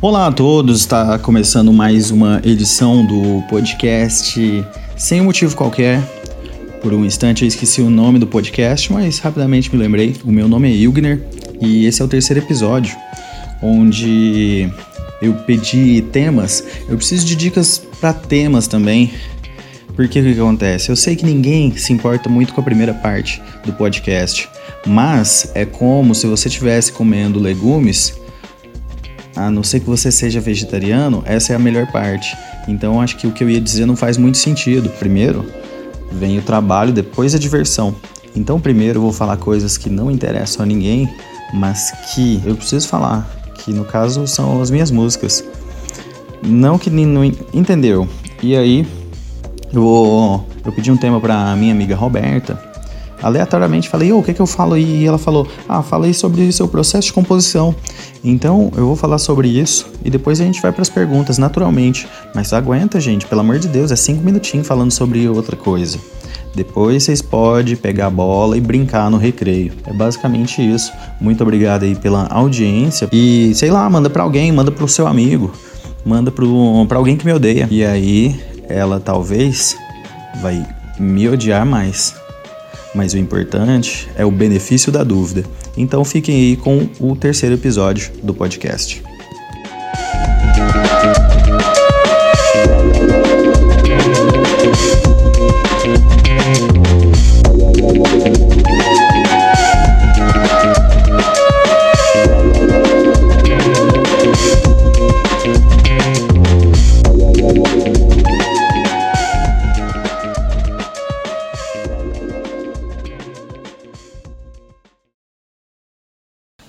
Olá a todos, está começando mais uma edição do podcast sem motivo qualquer. Por um instante eu esqueci o nome do podcast, mas rapidamente me lembrei. O meu nome é Ilgner e esse é o terceiro episódio, onde eu pedi temas. Eu preciso de dicas para temas também. Porque o que, que acontece? Eu sei que ninguém se importa muito com a primeira parte do podcast, mas é como se você estivesse comendo legumes a não ser que você seja vegetariano, essa é a melhor parte. Então acho que o que eu ia dizer não faz muito sentido. Primeiro vem o trabalho, depois a diversão. Então primeiro eu vou falar coisas que não interessam a ninguém, mas que eu preciso falar, que no caso são as minhas músicas. Não que não entendeu. E aí eu vou eu pedi um tema para minha amiga Roberta aleatoriamente falei, oh, o que, que eu falo? E ela falou, ah, falei sobre seu processo de composição. Então eu vou falar sobre isso e depois a gente vai para as perguntas, naturalmente. Mas aguenta, gente, pelo amor de Deus, é cinco minutinhos falando sobre outra coisa. Depois vocês podem pegar a bola e brincar no recreio. É basicamente isso. Muito obrigado aí pela audiência. E sei lá, manda para alguém, manda pro seu amigo, manda para alguém que me odeia. E aí ela talvez vai me odiar mais mas o importante é o benefício da dúvida. Então fiquem aí com o terceiro episódio do podcast.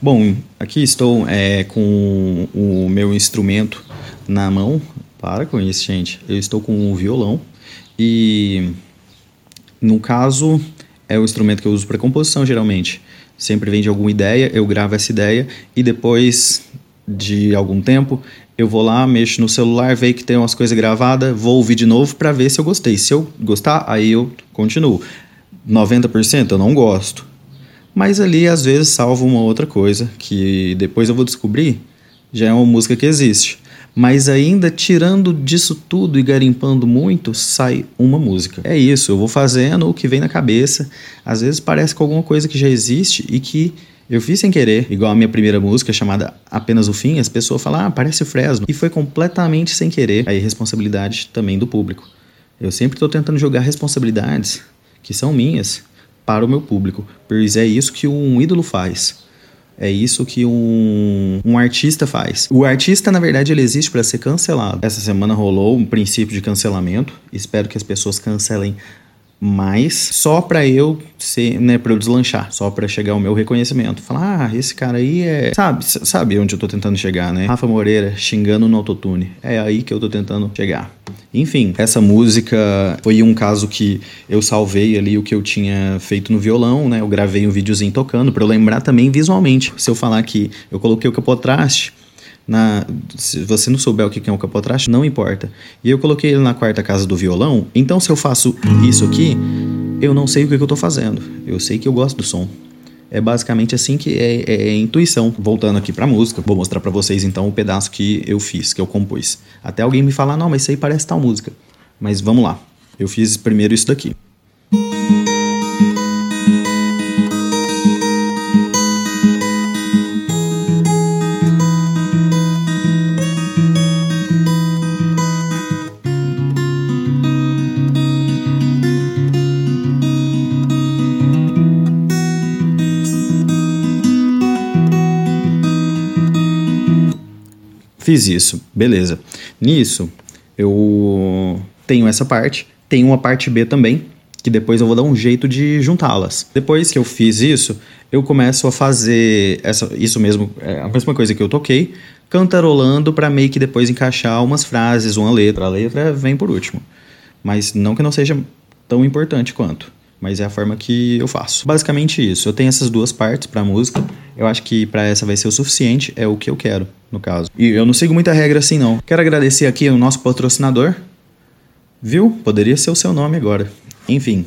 Bom, aqui estou é, com o meu instrumento na mão. Para com isso, gente. Eu estou com o violão e, no caso, é o instrumento que eu uso para composição geralmente. Sempre vem de alguma ideia, eu gravo essa ideia e depois de algum tempo eu vou lá, mexo no celular, vejo que tem umas coisas gravadas, vou ouvir de novo para ver se eu gostei. Se eu gostar, aí eu continuo. 90% eu não gosto mas ali às vezes salva uma outra coisa que depois eu vou descobrir, já é uma música que existe. Mas ainda tirando disso tudo e garimpando muito, sai uma música. É isso, eu vou fazendo o que vem na cabeça. Às vezes parece com alguma coisa que já existe e que eu fiz sem querer, igual a minha primeira música chamada Apenas o Fim, as pessoas falam, ah, parece o Fresno. E foi completamente sem querer. Aí, responsabilidade também do público. Eu sempre estou tentando jogar responsabilidades que são minhas para o meu público, pois é isso que um ídolo faz. É isso que um, um artista faz. O artista, na verdade, ele existe para ser cancelado. Essa semana rolou um princípio de cancelamento. Espero que as pessoas cancelem mais só para eu ser, né, para eu deslanchar, só para chegar ao meu reconhecimento. Falar, ah, esse cara aí é, sabe, sabe onde eu tô tentando chegar, né? Rafa Moreira xingando no autotune. É aí que eu tô tentando chegar. Enfim, essa música foi um caso que eu salvei ali o que eu tinha feito no violão, né? Eu gravei um videozinho tocando para eu lembrar também visualmente. Se eu falar que eu coloquei o capotraste, na, se você não souber o que é um capotraste, não importa. E eu coloquei ele na quarta casa do violão, então se eu faço isso aqui, eu não sei o que, eu estou fazendo. Eu sei que eu gosto do som. É basicamente assim que é, é, é intuição. Voltando aqui para música, vou mostrar para vocês então o pedaço que eu fiz, que eu compus. Até alguém me falar, não, mas isso aí parece tal música. Mas vamos lá. Eu fiz primeiro isso daqui. Fiz isso, beleza. Nisso, eu tenho essa parte, tenho uma parte B também, que depois eu vou dar um jeito de juntá-las. Depois que eu fiz isso, eu começo a fazer essa, isso mesmo, é a mesma coisa que eu toquei, cantarolando para meio que depois encaixar umas frases, uma letra. A letra vem por último. Mas não que não seja tão importante quanto. mas é a forma que eu faço. Basicamente isso. Eu tenho essas duas partes para música. Eu acho que para essa vai ser o suficiente, é o que eu quero, no caso. E eu não sigo muita regra assim não. Quero agradecer aqui o nosso patrocinador. Viu? Poderia ser o seu nome agora. Enfim,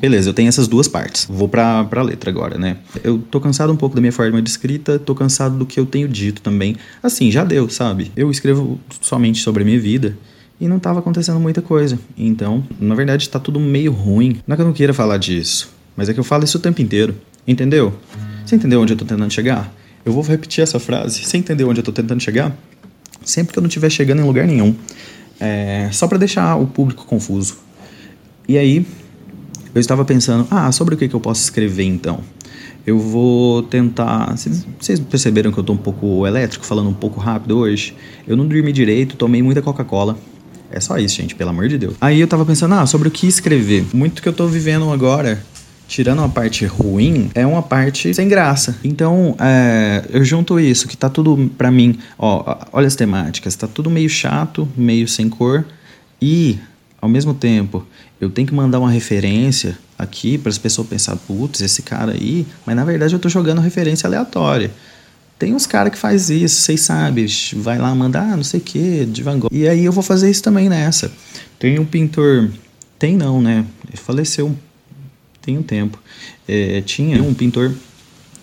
Beleza, eu tenho essas duas partes. Vou pra, pra letra agora, né? Eu tô cansado um pouco da minha forma de escrita, tô cansado do que eu tenho dito também. Assim, já deu, sabe? Eu escrevo somente sobre a minha vida e não tava acontecendo muita coisa. Então, na verdade, tá tudo meio ruim. Não é que eu não queira falar disso, mas é que eu falo isso o tempo inteiro. Entendeu? Você entendeu onde eu tô tentando chegar? Eu vou repetir essa frase. Você entendeu onde eu tô tentando chegar? Sempre que eu não estiver chegando em lugar nenhum. É, só para deixar o público confuso. E aí, eu estava pensando, ah, sobre o que, que eu posso escrever então? Eu vou tentar. Vocês perceberam que eu tô um pouco elétrico, falando um pouco rápido hoje? Eu não dormi direito, tomei muita Coca-Cola. É só isso, gente, pelo amor de Deus. Aí eu tava pensando, ah, sobre o que escrever. Muito que eu tô vivendo agora, tirando a parte ruim, é uma parte sem graça. Então, é, eu junto isso, que tá tudo pra mim, ó, olha as temáticas, tá tudo meio chato, meio sem cor. E, ao mesmo tempo, eu tenho que mandar uma referência aqui para as pessoas pensar, putz, esse cara aí, mas na verdade eu tô jogando referência aleatória. Tem uns caras que faz isso, vocês sabem, vai lá mandar, ah, não sei o que, de Van Gogh. E aí eu vou fazer isso também nessa. Tem um pintor, tem não, né? Faleceu tem um tempo. É, tinha um pintor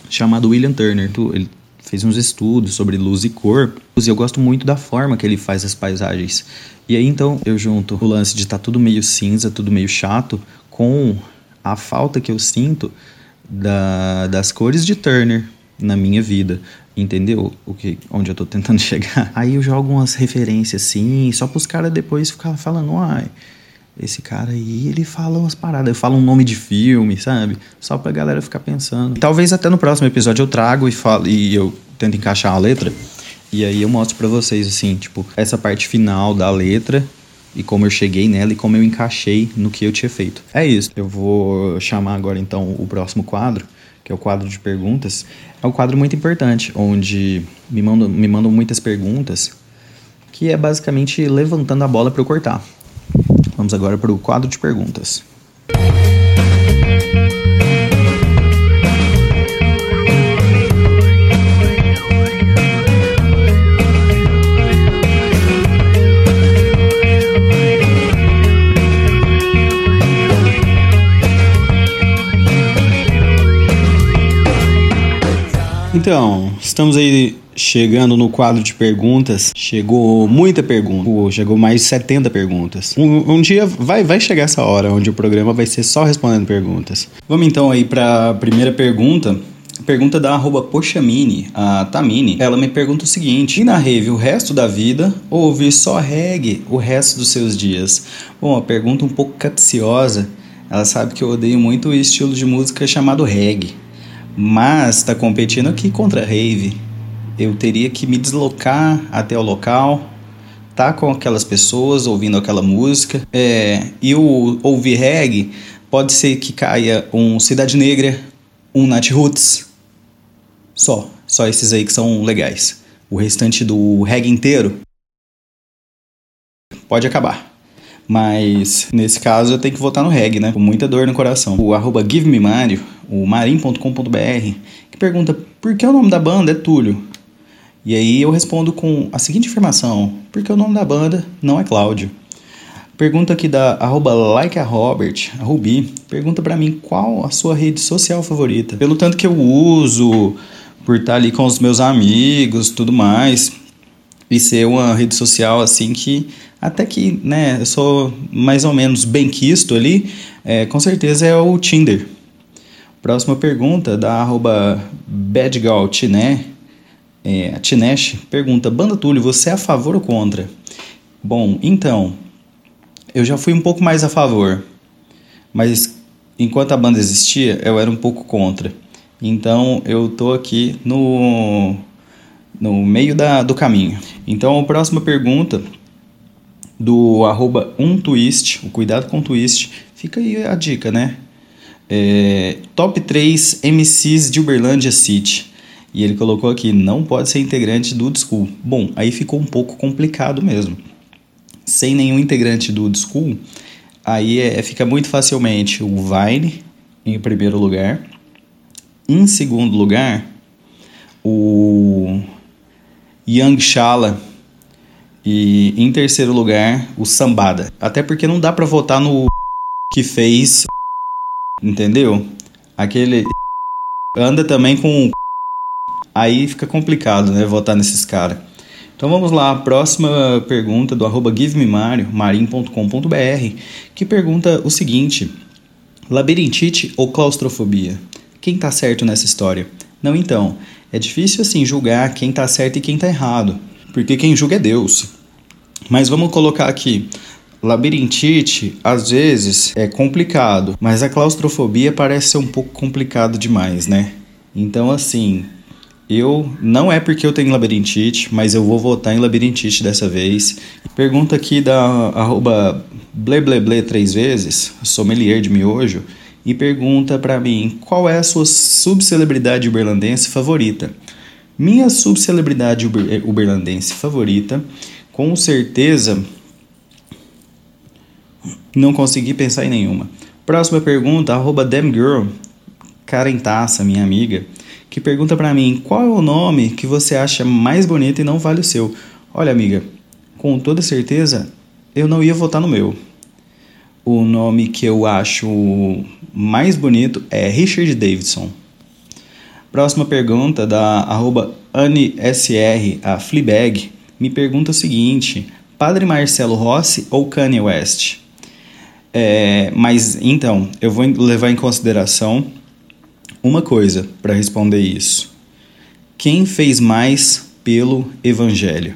chamado William Turner. Ele fez uns estudos sobre luz e cor. E eu gosto muito da forma que ele faz as paisagens. E aí então eu junto o lance de estar tá tudo meio cinza, tudo meio chato, com a falta que eu sinto da, das cores de Turner na minha vida. Entendeu o que, onde eu tô tentando chegar? Aí eu jogo umas referências assim, só para os caras depois ficar falando, ai, esse cara aí, ele fala umas paradas. Eu falo um nome de filme, sabe? Só pra galera ficar pensando. Talvez até no próximo episódio eu trago e falo e eu tento encaixar a letra. E aí eu mostro para vocês, assim, tipo, essa parte final da letra e como eu cheguei nela e como eu encaixei no que eu tinha feito. É isso. Eu vou chamar agora então o próximo quadro, que é o quadro de perguntas. É um quadro muito importante, onde me mandam, me mandam muitas perguntas, que é basicamente levantando a bola para eu cortar. Vamos agora para o quadro de perguntas. Então, estamos aí chegando no quadro de perguntas. Chegou muita pergunta, chegou mais de 70 perguntas. Um, um, dia vai, vai chegar essa hora onde o programa vai ser só respondendo perguntas. Vamos então aí para a primeira pergunta. Pergunta da arroba Poxamini, a Tamini. Ela me pergunta o seguinte: E na rave o resto da vida ou ouvir só reggae o resto dos seus dias? Bom, a pergunta um pouco capciosa. Ela sabe que eu odeio muito o estilo de música chamado reggae mas está competindo aqui contra Rave. Eu teria que me deslocar até o local, tá com aquelas pessoas ouvindo aquela música. É, e o ouvir reggae pode ser que caia um Cidade Negra, um Nat Roots. Só, só esses aí que são legais. O restante do reggae inteiro pode acabar. Mas nesse caso eu tenho que votar no reggae, né? Com muita dor no coração. O arroba GiveMeMario, o marim.com.br, que pergunta por que o nome da banda é Túlio? E aí eu respondo com a seguinte informação: porque o nome da banda não é Cláudio. Pergunta aqui da arroba like a Robert, a pergunta para mim qual a sua rede social favorita. Pelo tanto que eu uso, por estar ali com os meus amigos, tudo mais, e ser uma rede social assim que até que, né, eu sou mais ou menos bem quisto ali, é, com certeza é o Tinder. Próxima pergunta da arroba badgaltiné, é, a Tinesh pergunta, Banda Túlio, você é a favor ou contra? Bom, então, eu já fui um pouco mais a favor, mas enquanto a banda existia, eu era um pouco contra. Então eu tô aqui no, no meio da, do caminho. Então a próxima pergunta do arroba um twist, o cuidado com twist, fica aí a dica, né? É, top 3 MCs de Uberlândia City. E ele colocou aqui, não pode ser integrante do School. Bom, aí ficou um pouco complicado mesmo. Sem nenhum integrante do School, Aí é, fica muito facilmente o Vine em primeiro lugar. Em segundo lugar, o Young Shala. E em terceiro lugar, o Sambada. Até porque não dá para votar no que fez, entendeu? Aquele anda também com aí fica complicado, né, votar nesses caras. Então vamos lá, a próxima pergunta do arroba marim.com.br, que pergunta o seguinte: labirintite ou claustrofobia? Quem tá certo nessa história? Não, então, é difícil assim julgar quem tá certo e quem tá errado, porque quem julga é Deus. Mas vamos colocar aqui, labirintite às vezes é complicado, mas a claustrofobia parece ser um pouco complicado demais, né? Então assim, eu não é porque eu tenho labirintite, mas eu vou votar em labirintite dessa vez. Pergunta aqui da arroba blebleble três vezes, sommelier de miojo, e pergunta para mim qual é a sua subcelebridade uberlandense favorita. Minha subcelebridade uber, eh, uberlandense favorita, com certeza, não consegui pensar em nenhuma. Próxima pergunta, arroba damgirl, Taça, minha amiga que pergunta para mim qual é o nome que você acha mais bonito e não vale o seu. Olha, amiga, com toda certeza eu não ia votar no meu. O nome que eu acho mais bonito é Richard Davidson. Próxima pergunta da arroba a Fleabag, me pergunta o seguinte: Padre Marcelo Rossi ou Kanye West? É, mas então, eu vou levar em consideração uma coisa para responder isso. Quem fez mais pelo Evangelho?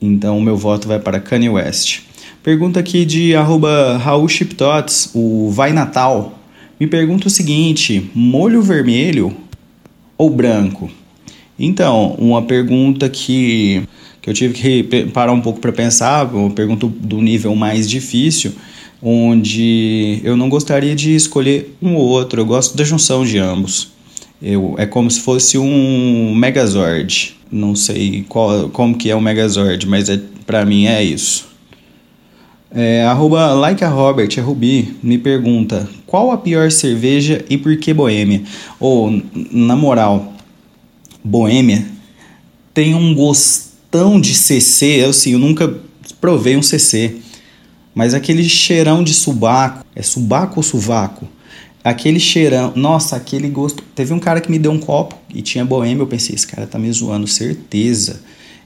Então, o meu voto vai para Kanye West. Pergunta aqui de arroba Raul Chiptots, o Vai Natal. Me pergunta o seguinte: molho vermelho ou branco? Então, uma pergunta que, que eu tive que parar um pouco para pensar, uma pergunta do nível mais difícil onde eu não gostaria de escolher um ou outro, eu gosto da junção de ambos. Eu, é como se fosse um Megazord. Não sei qual, como que é o Megazord, mas é, para mim é isso. É, arroba like a Robert, é Rubi, me pergunta qual a pior cerveja e por que Boêmia? Ou, na moral, Boêmia tem um gostão de CC, eu, assim, eu nunca provei um CC. Mas aquele cheirão de subaco, é subaco ou suvaco? Aquele cheirão, nossa, aquele gosto. Teve um cara que me deu um copo e tinha boêmia, eu pensei, esse cara tá me zoando, certeza.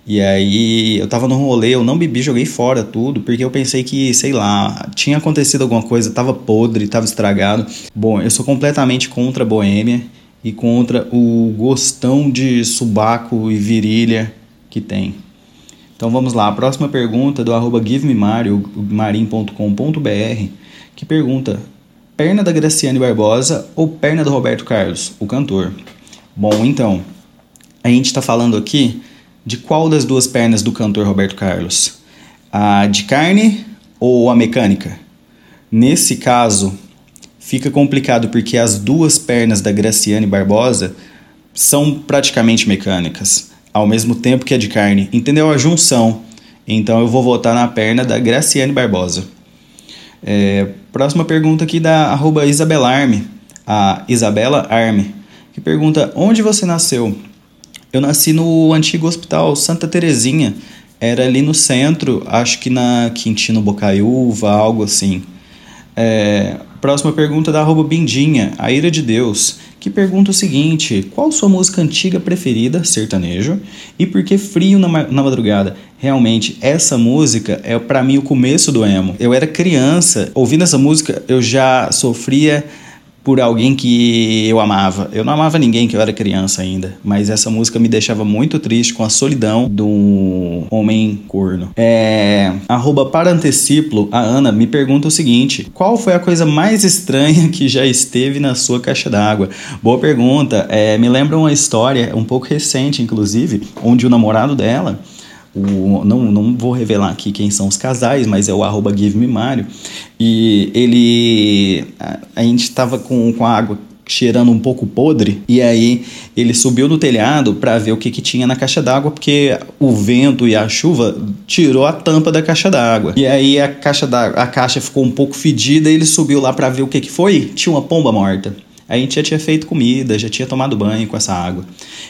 E aí eu tava no rolê, eu não bebi, joguei fora tudo, porque eu pensei que, sei lá, tinha acontecido alguma coisa, tava podre, tava estragado. Bom, eu sou completamente contra a boêmia e contra o gostão de subaco e virilha que tem. Então vamos lá, a próxima pergunta do arroba marim.com.br, que pergunta, perna da Graciane Barbosa ou perna do Roberto Carlos, o cantor? Bom, então, a gente está falando aqui de qual das duas pernas do cantor Roberto Carlos? A de carne ou a mecânica? Nesse caso, fica complicado porque as duas pernas da Graciane Barbosa são praticamente mecânicas ao mesmo tempo que é de carne. Entendeu a junção? Então eu vou votar na perna da Graciane Barbosa. É, próxima pergunta aqui da arroba Isabelarme, a Isabela Arme, que pergunta: Onde você nasceu? Eu nasci no antigo hospital Santa Terezinha. Era ali no centro, acho que na Quintino Bocaiúva, algo assim. É, próxima pergunta da arroba Bindinha, a ira de Deus que pergunta o seguinte: qual sua música antiga preferida, sertanejo, e por que Frio na, na Madrugada? Realmente, essa música é para mim o começo do emo. Eu era criança, ouvindo essa música, eu já sofria por alguém que eu amava. Eu não amava ninguém que eu era criança ainda, mas essa música me deixava muito triste com a solidão do homem corno. É, arroba para anteciplo, a Ana me pergunta o seguinte: qual foi a coisa mais estranha que já esteve na sua caixa d'água? Boa pergunta. É, me lembra uma história um pouco recente, inclusive, onde o namorado dela o, não, não vou revelar aqui quem são os casais, mas é o arroba Give Me Mario. E ele. A, a gente estava com, com a água cheirando um pouco podre. E aí ele subiu no telhado para ver o que, que tinha na caixa d'água, porque o vento e a chuva tirou a tampa da caixa d'água. E aí a caixa da a caixa ficou um pouco fedida e ele subiu lá para ver o que, que foi. Tinha uma pomba morta. A gente já tinha feito comida, já tinha tomado banho com essa água.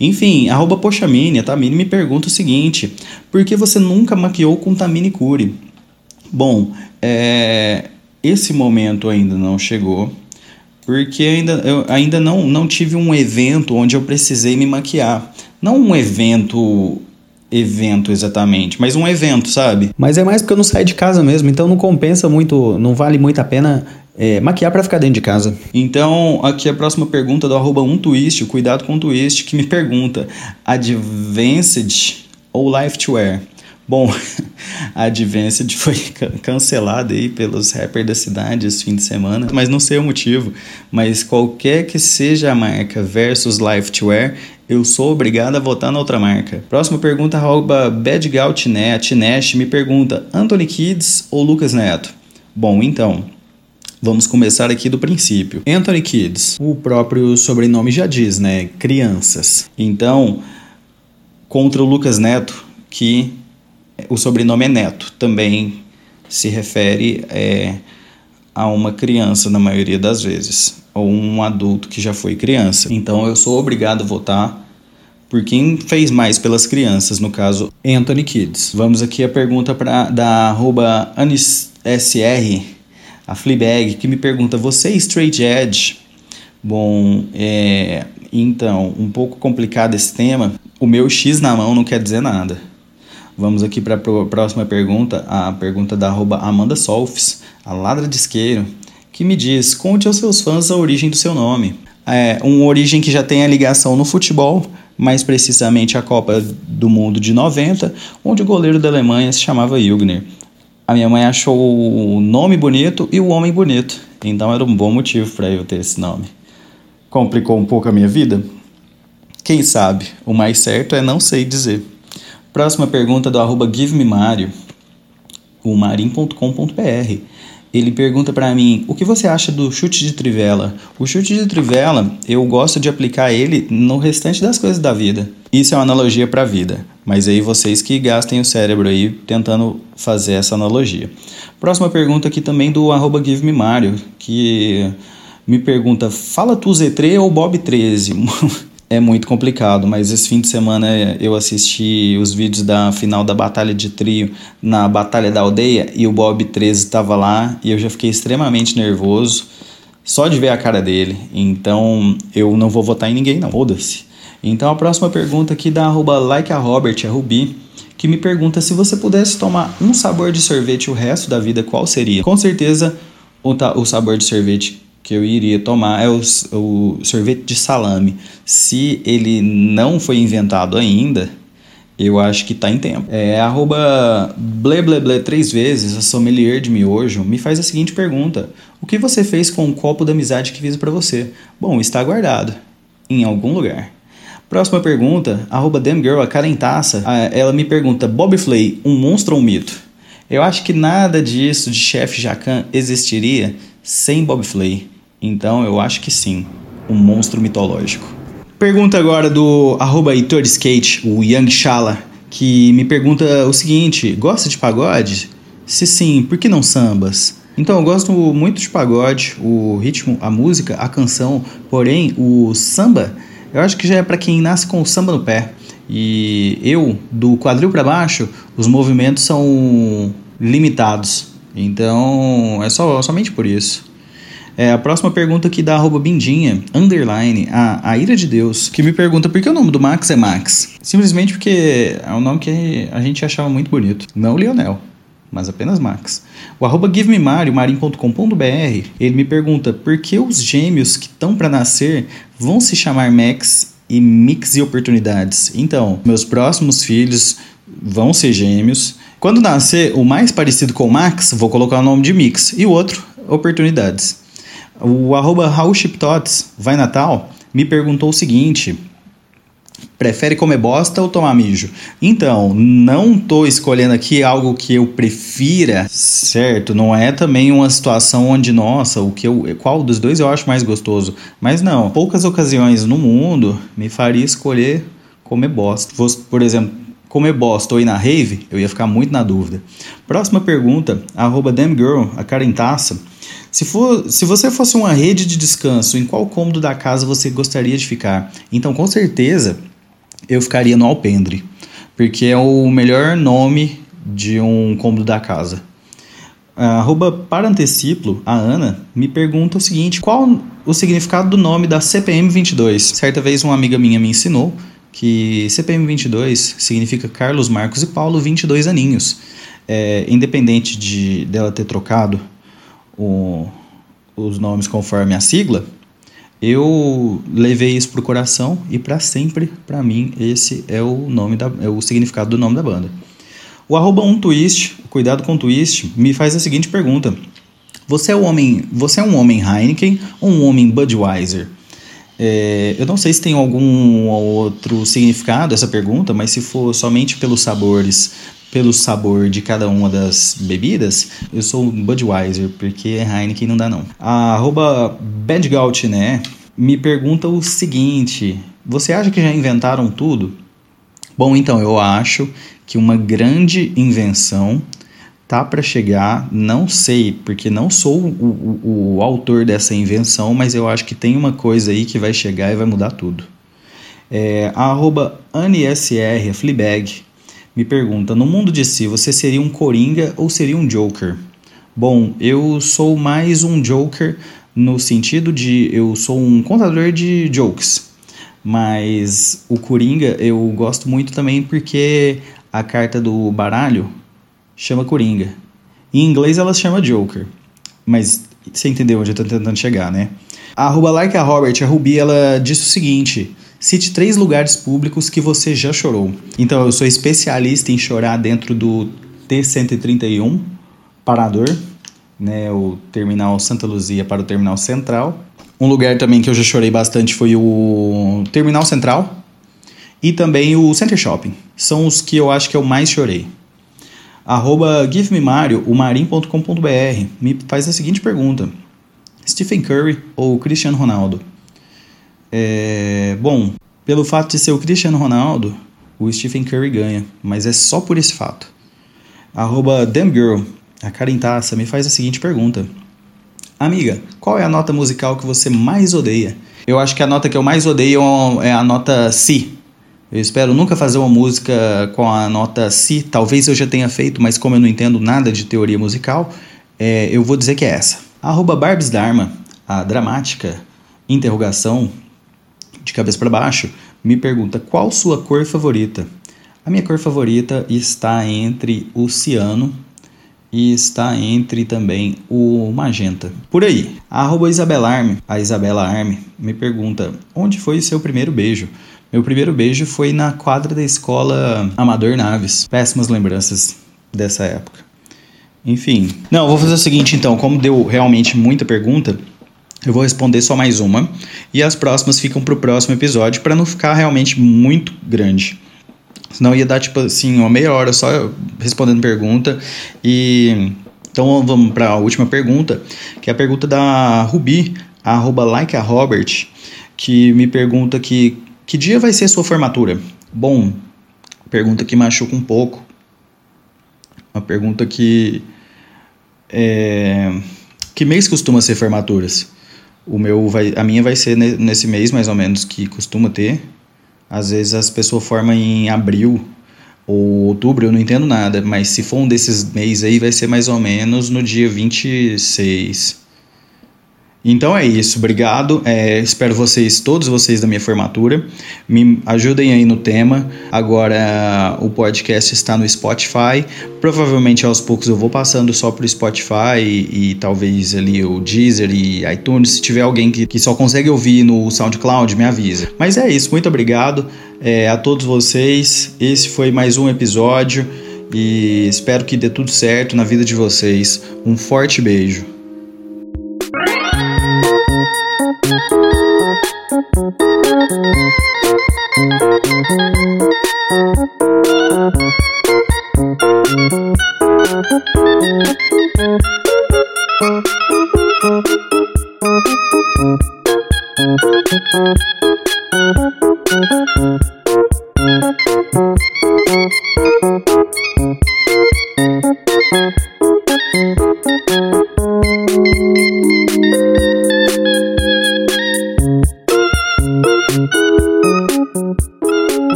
Enfim, arroba Poxamine, a Tamine me pergunta o seguinte: por que você nunca maquiou com Tamine Cure? Bom, é, esse momento ainda não chegou porque ainda, eu ainda não, não tive um evento onde eu precisei me maquiar. Não um evento evento exatamente, mas um evento, sabe? Mas é mais porque eu não saio de casa mesmo, então não compensa muito, não vale muito a pena é, maquiar para ficar dentro de casa. Então, aqui a próxima pergunta do arroba um twist, cuidado com o twist, que me pergunta: Advanced ou Life Wear? Bom, a Advanced foi cancelada aí pelos rappers da cidade esse fim de semana, mas não sei o motivo. Mas qualquer que seja a marca versus Life Wear, eu sou obrigado a votar na outra marca. Próxima pergunta, arroba me pergunta, Anthony Kids ou Lucas Neto? Bom, então, Vamos começar aqui do princípio. Anthony Kids, o próprio sobrenome já diz, né? Crianças. Então, contra o Lucas Neto, que o sobrenome é Neto, também se refere é, a uma criança na maioria das vezes, ou um adulto que já foi criança. Então eu sou obrigado a votar por quem fez mais pelas crianças, no caso Anthony Kids. Vamos aqui a pergunta pra, da arroba AnisSR, a Fleabag, que me pergunta: Você é straight edge? Bom, é, então, um pouco complicado esse tema. O meu X na mão não quer dizer nada. Vamos aqui para a próxima pergunta, a pergunta da Amanda Solfs, a ladra de isqueiro, que me diz: conte aos seus fãs a origem do seu nome. É uma origem que já tem a ligação no futebol, mais precisamente a Copa do Mundo de 90, onde o goleiro da Alemanha se chamava Jugner. A minha mãe achou o nome bonito e o homem bonito, então era um bom motivo para eu ter esse nome. Complicou um pouco a minha vida? Quem sabe? O mais certo é não sei dizer. Próxima pergunta do arroba GiveMeMario, o marim.com.br. Ele pergunta para mim, o que você acha do chute de trivela? O chute de trivela, eu gosto de aplicar ele no restante das coisas da vida. Isso é uma analogia para a vida, mas aí vocês que gastem o cérebro aí tentando fazer essa analogia. Próxima pergunta aqui também do arroba GiveMeMario, que me pergunta, fala tu Z3 ou Bob 13? é muito complicado, mas esse fim de semana eu assisti os vídeos da final da Batalha de Trio na Batalha da Aldeia e o Bob 13 estava lá e eu já fiquei extremamente nervoso só de ver a cara dele. Então eu não vou votar em ninguém, não, foda-se. Então a próxima pergunta aqui da arroba like a a Rubi, que me pergunta se você pudesse tomar um sabor de sorvete o resto da vida, qual seria? Com certeza o, o sabor de sorvete que eu iria tomar é o, o sorvete de salame. Se ele não foi inventado ainda, eu acho que está em tempo. É arroba blebleble três vezes, a sommelier de miojo, me faz a seguinte pergunta. O que você fez com o copo da amizade que fiz para você? Bom, está guardado. Em algum lugar. Próxima pergunta, arroba damgirl, a Carentaça, ela me pergunta, Bob Flay, um monstro ou um mito? Eu acho que nada disso de chefe Jacan existiria sem Bob Flay. Então eu acho que sim, um monstro mitológico. Pergunta agora do arroba Skate, o Young Shala, que me pergunta o seguinte: gosta de pagode? Se sim, por que não sambas? Então eu gosto muito de pagode, o ritmo, a música, a canção, porém o samba, eu acho que já é para quem nasce com o samba no pé. E eu, do quadril para baixo, os movimentos são limitados. Então é só, somente por isso. É, a próxima pergunta aqui da arroba Bindinha, underline, a, a ira de Deus, que me pergunta por que o nome do Max é Max. Simplesmente porque é um nome que a gente achava muito bonito. Não Lionel, mas apenas Max. O arroba marim.com.br, ele me pergunta por que os gêmeos que estão para nascer vão se chamar Max e Mix e Oportunidades. Então, meus próximos filhos vão ser gêmeos. Quando nascer o mais parecido com o Max, vou colocar o nome de Mix e o outro, Oportunidades. O arroba Raul Chiptots, vai Natal, me perguntou o seguinte: Prefere comer bosta ou tomar mijo? Então, não tô escolhendo aqui algo que eu prefira, certo? Não é também uma situação onde, nossa, o que eu, qual dos dois eu acho mais gostoso. Mas não, poucas ocasiões no mundo me faria escolher comer bosta. Por exemplo, comer bosta ou ir na rave, eu ia ficar muito na dúvida. Próxima pergunta, arroba damgirl, a Carentaça. Se, for, se você fosse uma rede de descanso, em qual cômodo da casa você gostaria de ficar? Então, com certeza, eu ficaria no alpendre, porque é o melhor nome de um cômodo da casa. Arroba para anteciplo, a Ana, me pergunta o seguinte: qual o significado do nome da CPM 22? Certa vez uma amiga minha me ensinou que CPM 22 significa Carlos Marcos e Paulo 22 aninhos. É, independente de dela ter trocado o, os nomes conforme a sigla, eu levei isso pro coração e para sempre, para mim, esse é o nome da, é o significado do nome da banda. O arroba um twist, cuidado com o twist, me faz a seguinte pergunta: Você é um homem, você é um homem Heineken ou um homem Budweiser? É, eu não sei se tem algum outro significado essa pergunta, mas se for somente pelos sabores, pelo sabor de cada uma das bebidas, eu sou Budweiser, porque Heineken não dá não. A arroba Badgout, né, me pergunta o seguinte, você acha que já inventaram tudo? Bom, então, eu acho que uma grande invenção tá para chegar, não sei, porque não sou o, o, o, autor dessa invenção, mas eu acho que tem uma coisa aí que vai chegar e vai mudar tudo. É, a arroba AniSR, Fleabag, me pergunta: no mundo de si, você seria um Coringa ou seria um Joker? Bom, eu sou mais um Joker no sentido de eu sou um contador de jokes, mas o Coringa eu gosto muito também porque a carta do baralho chama Coringa. Em inglês ela chama Joker, mas você entendeu onde eu estou tentando chegar, né? A arroba like a Robert, a Ruby, ela disse o seguinte: Cite três lugares públicos que você já chorou. Então, eu sou especialista em chorar dentro do T-131, Parador, né, o Terminal Santa Luzia para o Terminal Central. Um lugar também que eu já chorei bastante foi o Terminal Central e também o Center Shopping. São os que eu acho que eu mais chorei. Arroba GiveMeMario, o marim.com.br, me faz a seguinte pergunta. Stephen Curry ou Cristiano Ronaldo? É, bom, pelo fato de ser o Cristiano Ronaldo, o Stephen Curry ganha, mas é só por esse fato. Arroba Damgirl, a Karen Taça, me faz a seguinte pergunta. Amiga, qual é a nota musical que você mais odeia? Eu acho que a nota que eu mais odeio é a nota Si. Eu espero nunca fazer uma música com a nota Si. Talvez eu já tenha feito, mas como eu não entendo nada de teoria musical, é, eu vou dizer que é essa. Arroba Barbs Dharma, a dramática interrogação de cabeça para baixo, me pergunta qual sua cor favorita. A minha cor favorita está entre o ciano e está entre também o magenta. Por aí. A arroba Isabela Arme, a Isabela Arme, me pergunta onde foi o seu primeiro beijo? Meu primeiro beijo foi na quadra da escola Amador Naves. Péssimas lembranças dessa época. Enfim. Não, vou fazer o seguinte então, como deu realmente muita pergunta, eu vou responder só mais uma e as próximas ficam para o próximo episódio para não ficar realmente muito grande. Senão ia dar tipo assim uma meia hora só respondendo pergunta e então vamos para a última pergunta, que é a pergunta da Ruby, arroba like a Robert, que me pergunta que que dia vai ser sua formatura? Bom, pergunta que machuca um pouco. Uma pergunta que é, que mês costuma ser formaturas? O meu vai, a minha vai ser nesse mês mais ou menos que costuma ter. Às vezes as pessoas formam em abril ou outubro, eu não entendo nada, mas se for um desses meses aí vai ser mais ou menos no dia 26 então é isso, obrigado. É, espero vocês, todos vocês da minha formatura, me ajudem aí no tema. Agora o podcast está no Spotify. Provavelmente aos poucos eu vou passando só para o Spotify e, e, talvez ali o Deezer e iTunes. Se tiver alguém que, que só consegue ouvir no SoundCloud, me avisa. Mas é isso, muito obrigado é, a todos vocês. Esse foi mais um episódio e espero que dê tudo certo na vida de vocês. Um forte beijo. Thank you.